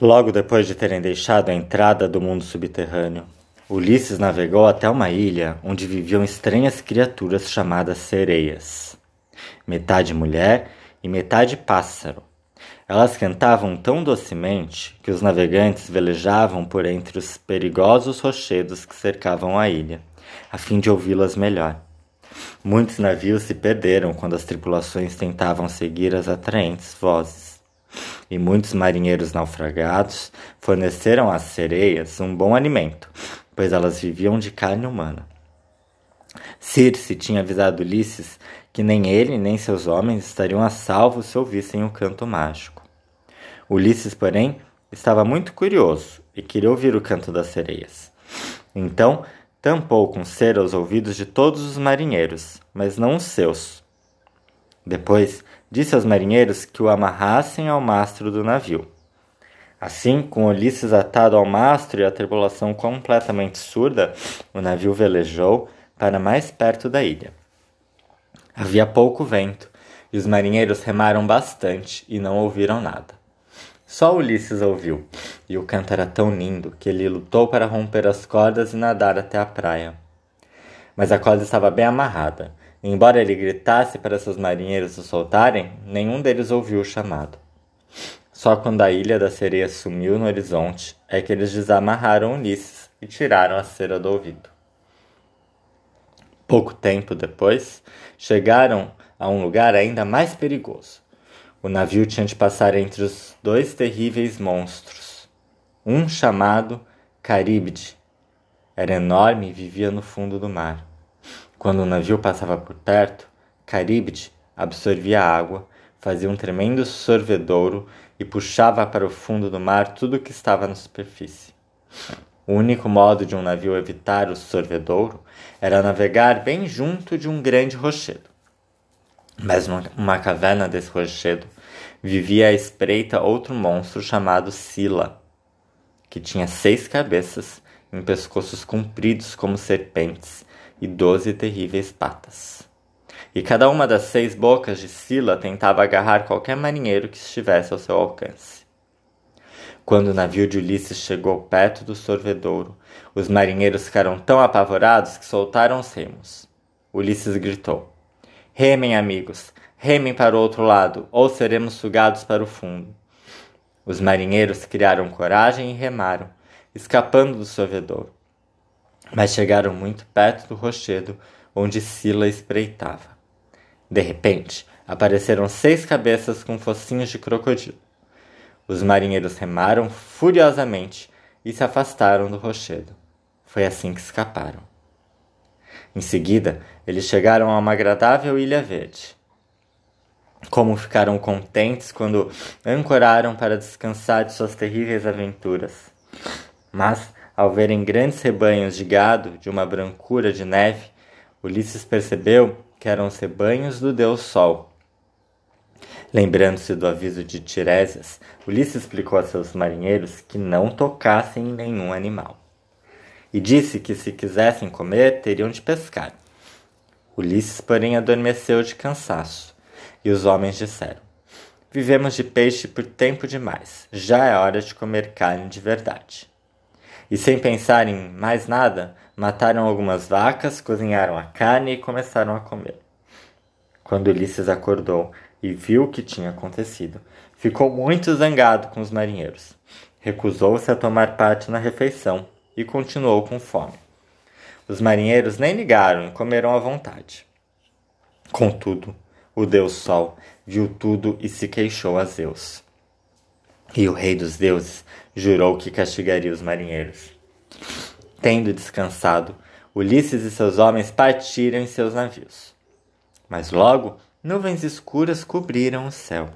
Logo depois de terem deixado a entrada do mundo subterrâneo, Ulisses navegou até uma ilha onde viviam estranhas criaturas chamadas sereias, metade mulher e metade pássaro. Elas cantavam tão docemente que os navegantes velejavam por entre os perigosos rochedos que cercavam a ilha, a fim de ouvi-las melhor. Muitos navios se perderam quando as tripulações tentavam seguir as atraentes vozes. E muitos marinheiros naufragados forneceram às sereias um bom alimento, pois elas viviam de carne humana. Circe tinha avisado Ulisses que nem ele nem seus homens estariam a salvo se ouvissem o canto mágico. Ulisses, porém, estava muito curioso e queria ouvir o canto das sereias. Então, tampou com cera os ouvidos de todos os marinheiros, mas não os seus. Depois, disse aos marinheiros que o amarrassem ao mastro do navio. Assim, com Ulisses atado ao mastro e a tripulação completamente surda, o navio velejou para mais perto da ilha. Havia pouco vento e os marinheiros remaram bastante e não ouviram nada. Só Ulisses ouviu, e o canto era tão lindo que ele lutou para romper as cordas e nadar até a praia. Mas a corda estava bem amarrada, embora ele gritasse para seus marinheiros o soltarem, nenhum deles ouviu o chamado. Só quando a ilha da sereia sumiu no horizonte é que eles desamarraram Ulisses e tiraram a cera do ouvido. Pouco tempo depois, chegaram a um lugar ainda mais perigoso. O navio tinha de passar entre os dois terríveis monstros. Um chamado Caríbide. Era enorme e vivia no fundo do mar. Quando o navio passava por perto, Caríbide absorvia a água, fazia um tremendo sorvedouro e puxava para o fundo do mar tudo o que estava na superfície. O único modo de um navio evitar o sorvedouro era navegar bem junto de um grande rochedo. Mas numa caverna desse rochedo vivia à espreita outro monstro chamado Sila, que tinha seis cabeças em pescoços compridos como serpentes e doze terríveis patas. E cada uma das seis bocas de Sila tentava agarrar qualquer marinheiro que estivesse ao seu alcance. Quando o navio de Ulisses chegou perto do sorvedouro, os marinheiros ficaram tão apavorados que soltaram os remos. Ulisses gritou: Remem, amigos, remem para o outro lado, ou seremos sugados para o fundo. Os marinheiros criaram coragem e remaram, escapando do sorvedouro. Mas chegaram muito perto do rochedo onde Sila espreitava. De repente, apareceram seis cabeças com focinhos de crocodilo. Os marinheiros remaram furiosamente e se afastaram do rochedo. Foi assim que escaparam. Em seguida, eles chegaram a uma agradável ilha verde. Como ficaram contentes quando ancoraram para descansar de suas terríveis aventuras. Mas, ao verem grandes rebanhos de gado de uma brancura de neve, Ulisses percebeu que eram os rebanhos do Deus Sol Lembrando-se do aviso de Tiresias, Ulisses explicou a seus marinheiros que não tocassem em nenhum animal. E disse que se quisessem comer, teriam de pescar. Ulisses, porém, adormeceu de cansaço, e os homens disseram: Vivemos de peixe por tempo demais, já é hora de comer carne de verdade. E sem pensar em mais nada, mataram algumas vacas, cozinharam a carne e começaram a comer. Quando Ulisses acordou, e viu o que tinha acontecido. Ficou muito zangado com os marinheiros. Recusou-se a tomar parte na refeição e continuou com fome. Os marinheiros nem ligaram e comeram à vontade. Contudo, o deus Sol viu tudo e se queixou a Zeus. E o rei dos deuses jurou que castigaria os marinheiros. Tendo descansado, Ulisses e seus homens partiram em seus navios. Mas logo Nuvens escuras cobriram o céu.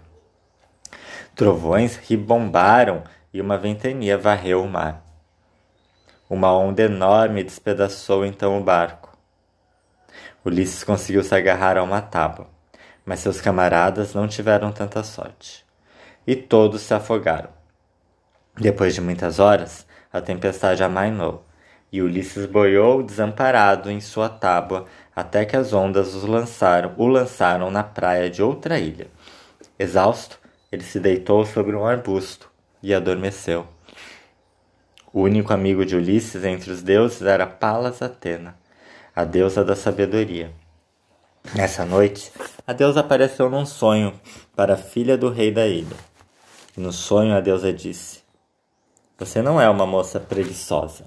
Trovões ribombaram e uma ventania varreu o mar. Uma onda enorme despedaçou então o barco. Ulisses conseguiu se agarrar a uma tábua, mas seus camaradas não tiveram tanta sorte. E todos se afogaram. Depois de muitas horas, a tempestade amainou, e Ulisses boiou desamparado em sua tábua até que as ondas os lançaram, o lançaram na praia de outra ilha. Exausto, ele se deitou sobre um arbusto e adormeceu. O único amigo de Ulisses entre os deuses era Palas Atena, a deusa da sabedoria. Nessa noite, a deusa apareceu num sonho para a filha do rei da ilha. No sonho, a deusa disse: Você não é uma moça preguiçosa.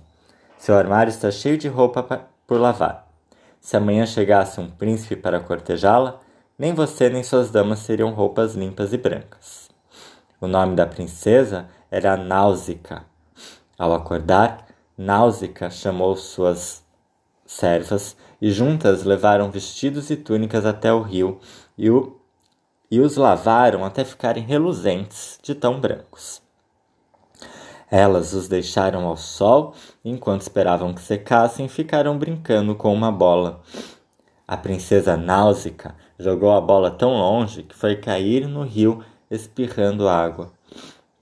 Seu armário está cheio de roupa por lavar. Se amanhã chegasse um príncipe para cortejá-la, nem você nem suas damas seriam roupas limpas e brancas. O nome da princesa era Náusica. Ao acordar, Náusica chamou suas servas e juntas levaram vestidos e túnicas até o rio e, o, e os lavaram até ficarem reluzentes de tão brancos. Elas os deixaram ao sol enquanto esperavam que secassem, ficaram brincando com uma bola. A princesa Náusica jogou a bola tão longe que foi cair no rio espirrando água.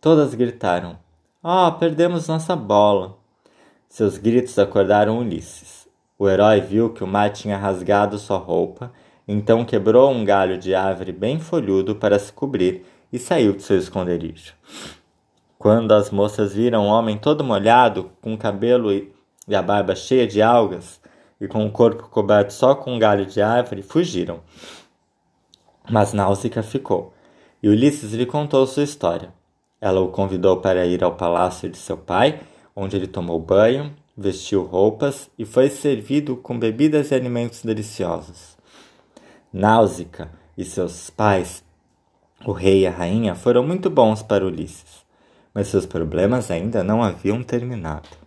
Todas gritaram: Oh, perdemos nossa bola! Seus gritos acordaram Ulisses. O herói viu que o mar tinha rasgado sua roupa, então quebrou um galho de árvore bem folhudo para se cobrir e saiu de seu esconderijo. Quando as moças viram um homem todo molhado, com o cabelo e a barba cheia de algas e com o corpo coberto só com um galho de árvore, fugiram. Mas Náusica ficou, e Ulisses lhe contou sua história. Ela o convidou para ir ao palácio de seu pai, onde ele tomou banho, vestiu roupas e foi servido com bebidas e alimentos deliciosos. Náusica e seus pais, o rei e a rainha, foram muito bons para Ulisses, mas seus problemas ainda não haviam terminado.